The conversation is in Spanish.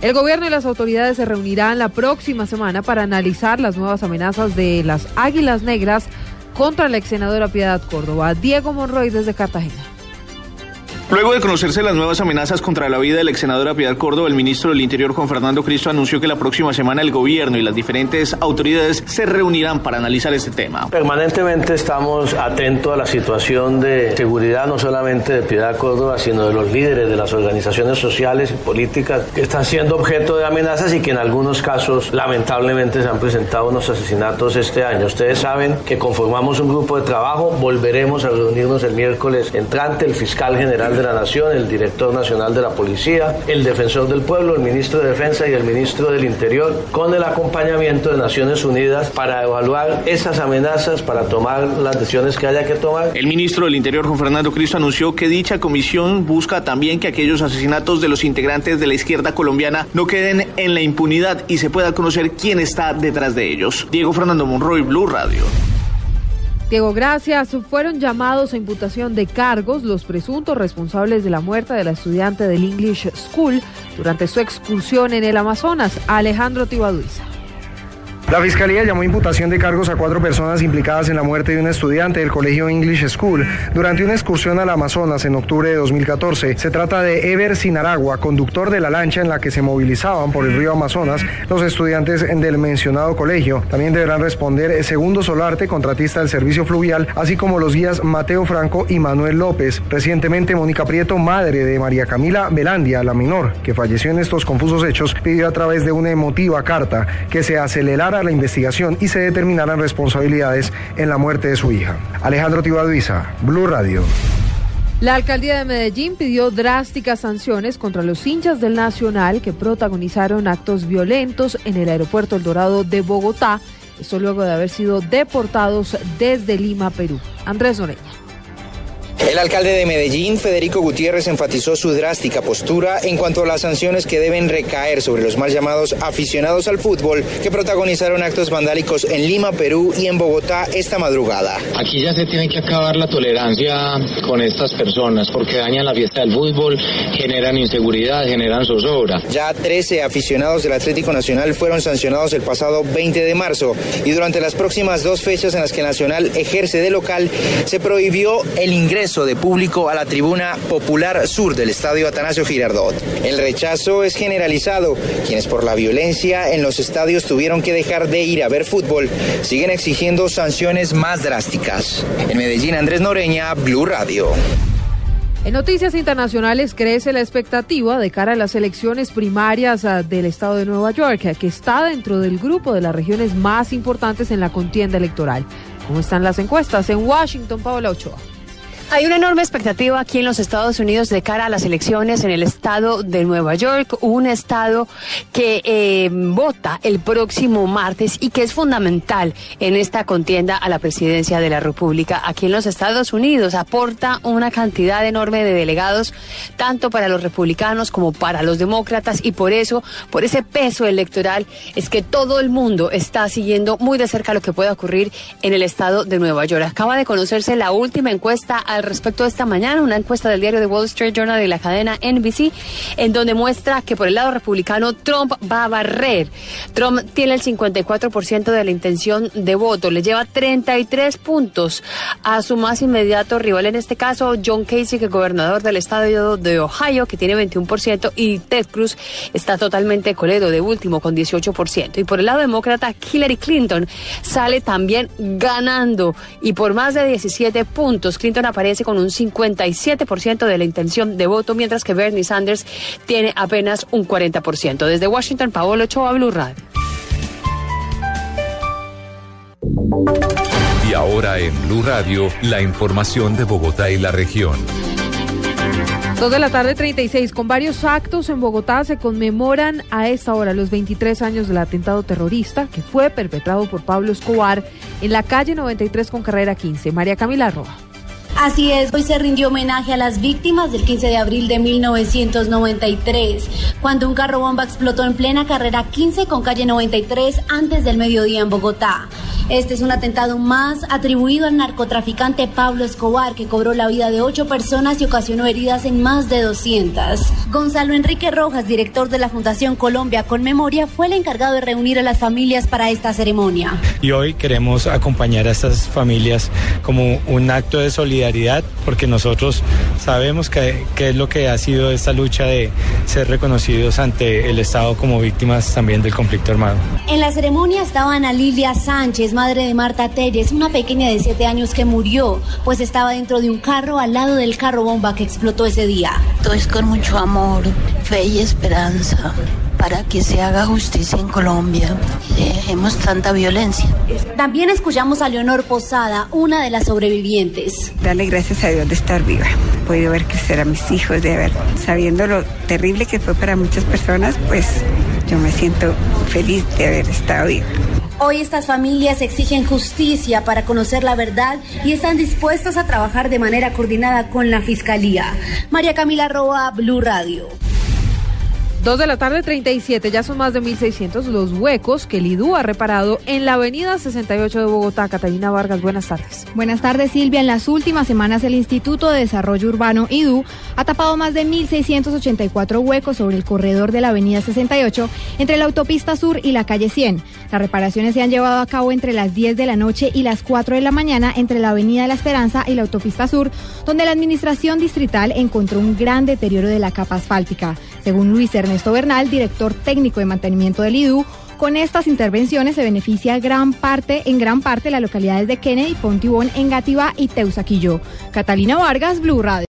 El gobierno y las autoridades se reunirán la próxima semana para analizar las nuevas amenazas de las Águilas Negras contra la ex senadora Piedad Córdoba. Diego Monroy desde Cartagena. Luego de conocerse las nuevas amenazas contra la vida del ex senadora Piedad Córdoba, el ministro del Interior Juan Fernando Cristo anunció que la próxima semana el gobierno y las diferentes autoridades se reunirán para analizar este tema. Permanentemente estamos atentos a la situación de seguridad no solamente de Piedad Córdoba, sino de los líderes de las organizaciones sociales y políticas que están siendo objeto de amenazas y que en algunos casos lamentablemente se han presentado unos asesinatos este año. Ustedes saben que conformamos un grupo de trabajo, volveremos a reunirnos el miércoles entrante, el fiscal general de la Nación, el director nacional de la Policía, el defensor del pueblo, el ministro de Defensa y el ministro del Interior, con el acompañamiento de Naciones Unidas para evaluar esas amenazas, para tomar las decisiones que haya que tomar. El ministro del Interior, Juan Fernando Cristo, anunció que dicha comisión busca también que aquellos asesinatos de los integrantes de la izquierda colombiana no queden en la impunidad y se pueda conocer quién está detrás de ellos. Diego Fernando Monroy, Blue Radio. Diego, gracias. Fueron llamados a imputación de cargos los presuntos responsables de la muerte de la estudiante del English School durante su excursión en el Amazonas, Alejandro Tibaduiza. La Fiscalía llamó imputación de cargos a cuatro personas implicadas en la muerte de un estudiante del colegio English School durante una excursión al Amazonas en octubre de 2014. Se trata de Ever Sinaragua, conductor de la lancha en la que se movilizaban por el río Amazonas los estudiantes del mencionado colegio. También deberán responder Segundo Solarte, contratista del servicio fluvial, así como los guías Mateo Franco y Manuel López. Recientemente, Mónica Prieto, madre de María Camila Belandia, la menor, que falleció en estos confusos hechos, pidió a través de una emotiva carta que se acelerara la investigación y se determinaran responsabilidades en la muerte de su hija. Alejandro Tibaduiza, Blue Radio. La alcaldía de Medellín pidió drásticas sanciones contra los hinchas del Nacional que protagonizaron actos violentos en el aeropuerto El Dorado de Bogotá, esto luego de haber sido deportados desde Lima, Perú. Andrés Noreña. El alcalde de Medellín, Federico Gutiérrez, enfatizó su drástica postura en cuanto a las sanciones que deben recaer sobre los mal llamados aficionados al fútbol que protagonizaron actos vandálicos en Lima, Perú y en Bogotá esta madrugada. Aquí ya se tiene que acabar la tolerancia con estas personas porque dañan la fiesta del fútbol, generan inseguridad, generan zozobra. Ya 13 aficionados del Atlético Nacional fueron sancionados el pasado 20 de marzo y durante las próximas dos fechas en las que Nacional ejerce de local se prohibió el ingreso de público a la tribuna popular sur del estadio Atanasio Girardot. El rechazo es generalizado. Quienes por la violencia en los estadios tuvieron que dejar de ir a ver fútbol siguen exigiendo sanciones más drásticas. En Medellín, Andrés Noreña, Blue Radio. En noticias internacionales crece la expectativa de cara a las elecciones primarias ah, del estado de Nueva York, que está dentro del grupo de las regiones más importantes en la contienda electoral. ¿Cómo están las encuestas? En Washington, Paola Ochoa. Hay una enorme expectativa aquí en los Estados Unidos de cara a las elecciones en el estado de Nueva York, un estado que eh, vota el próximo martes y que es fundamental en esta contienda a la presidencia de la República. Aquí en los Estados Unidos aporta una cantidad enorme de delegados, tanto para los republicanos como para los demócratas, y por eso, por ese peso electoral, es que todo el mundo está siguiendo muy de cerca lo que pueda ocurrir en el estado de Nueva York. Acaba de conocerse la última encuesta al respecto de esta mañana, una encuesta del diario The Wall Street Journal y la cadena NBC, en donde muestra que por el lado republicano Trump va a barrer. Trump tiene el 54% de la intención de voto, le lleva 33 puntos a su más inmediato rival, en este caso John Casey, que es gobernador del estado de Ohio, que tiene 21%, y Ted Cruz está totalmente coledo de último con 18%. Y por el lado demócrata, Hillary Clinton sale también ganando y por más de 17 puntos. Clinton aparece con un 57% de la intención de voto, mientras que Bernie Sanders tiene apenas un 40%. Desde Washington, Paolo Ochoa, Blue Radio. Y ahora en Blue Radio, la información de Bogotá y la región. Dos de la tarde 36, con varios actos en Bogotá se conmemoran a esta hora los 23 años del atentado terrorista que fue perpetrado por Pablo Escobar en la calle 93 con carrera 15. María Camila Roa. Así es, hoy se rindió homenaje a las víctimas del 15 de abril de 1993, cuando un carro bomba explotó en plena carrera 15 con calle 93 antes del mediodía en Bogotá. Este es un atentado más atribuido al narcotraficante Pablo Escobar, que cobró la vida de ocho personas y ocasionó heridas en más de 200. Gonzalo Enrique Rojas, director de la Fundación Colombia con Memoria, fue el encargado de reunir a las familias para esta ceremonia. Y hoy queremos acompañar a estas familias como un acto de solidaridad, porque nosotros sabemos que, que es lo que ha sido esta lucha de ser reconocidos ante el Estado como víctimas también del conflicto armado. En la ceremonia estaban a Lilia Sánchez, madre de Marta Telles, una pequeña de siete años que murió, pues estaba dentro de un carro al lado del carro bomba que explotó ese día. Todo es con mucho amor, fe y esperanza para que se haga justicia en Colombia. Dejemos tanta violencia. También escuchamos a Leonor Posada, una de las sobrevivientes. Darle gracias a Dios de estar viva. He podido ver crecer a mis hijos, de haber, sabiendo lo terrible que fue para muchas personas, pues yo me siento feliz de haber estado viva. Hoy estas familias exigen justicia para conocer la verdad y están dispuestas a trabajar de manera coordinada con la Fiscalía. María Camila Roa, Blue Radio. Dos de la tarde 37, ya son más de 1.600 los huecos que el IDU ha reparado en la avenida 68 de Bogotá. Catalina Vargas, buenas tardes. Buenas tardes, Silvia. En las últimas semanas, el Instituto de Desarrollo Urbano, IDU, ha tapado más de 1.684 huecos sobre el corredor de la avenida 68 entre la autopista sur y la calle 100. Las reparaciones se han llevado a cabo entre las 10 de la noche y las 4 de la mañana entre la avenida la Esperanza y la autopista sur, donde la administración distrital encontró un gran deterioro de la capa asfáltica. Según Luis Ernesto Bernal, director técnico de mantenimiento del IDU, con estas intervenciones se beneficia gran parte, en gran parte las localidades de Kennedy, Pontibón, Engativá y Teusaquillo. Catalina Vargas, Blue Radio.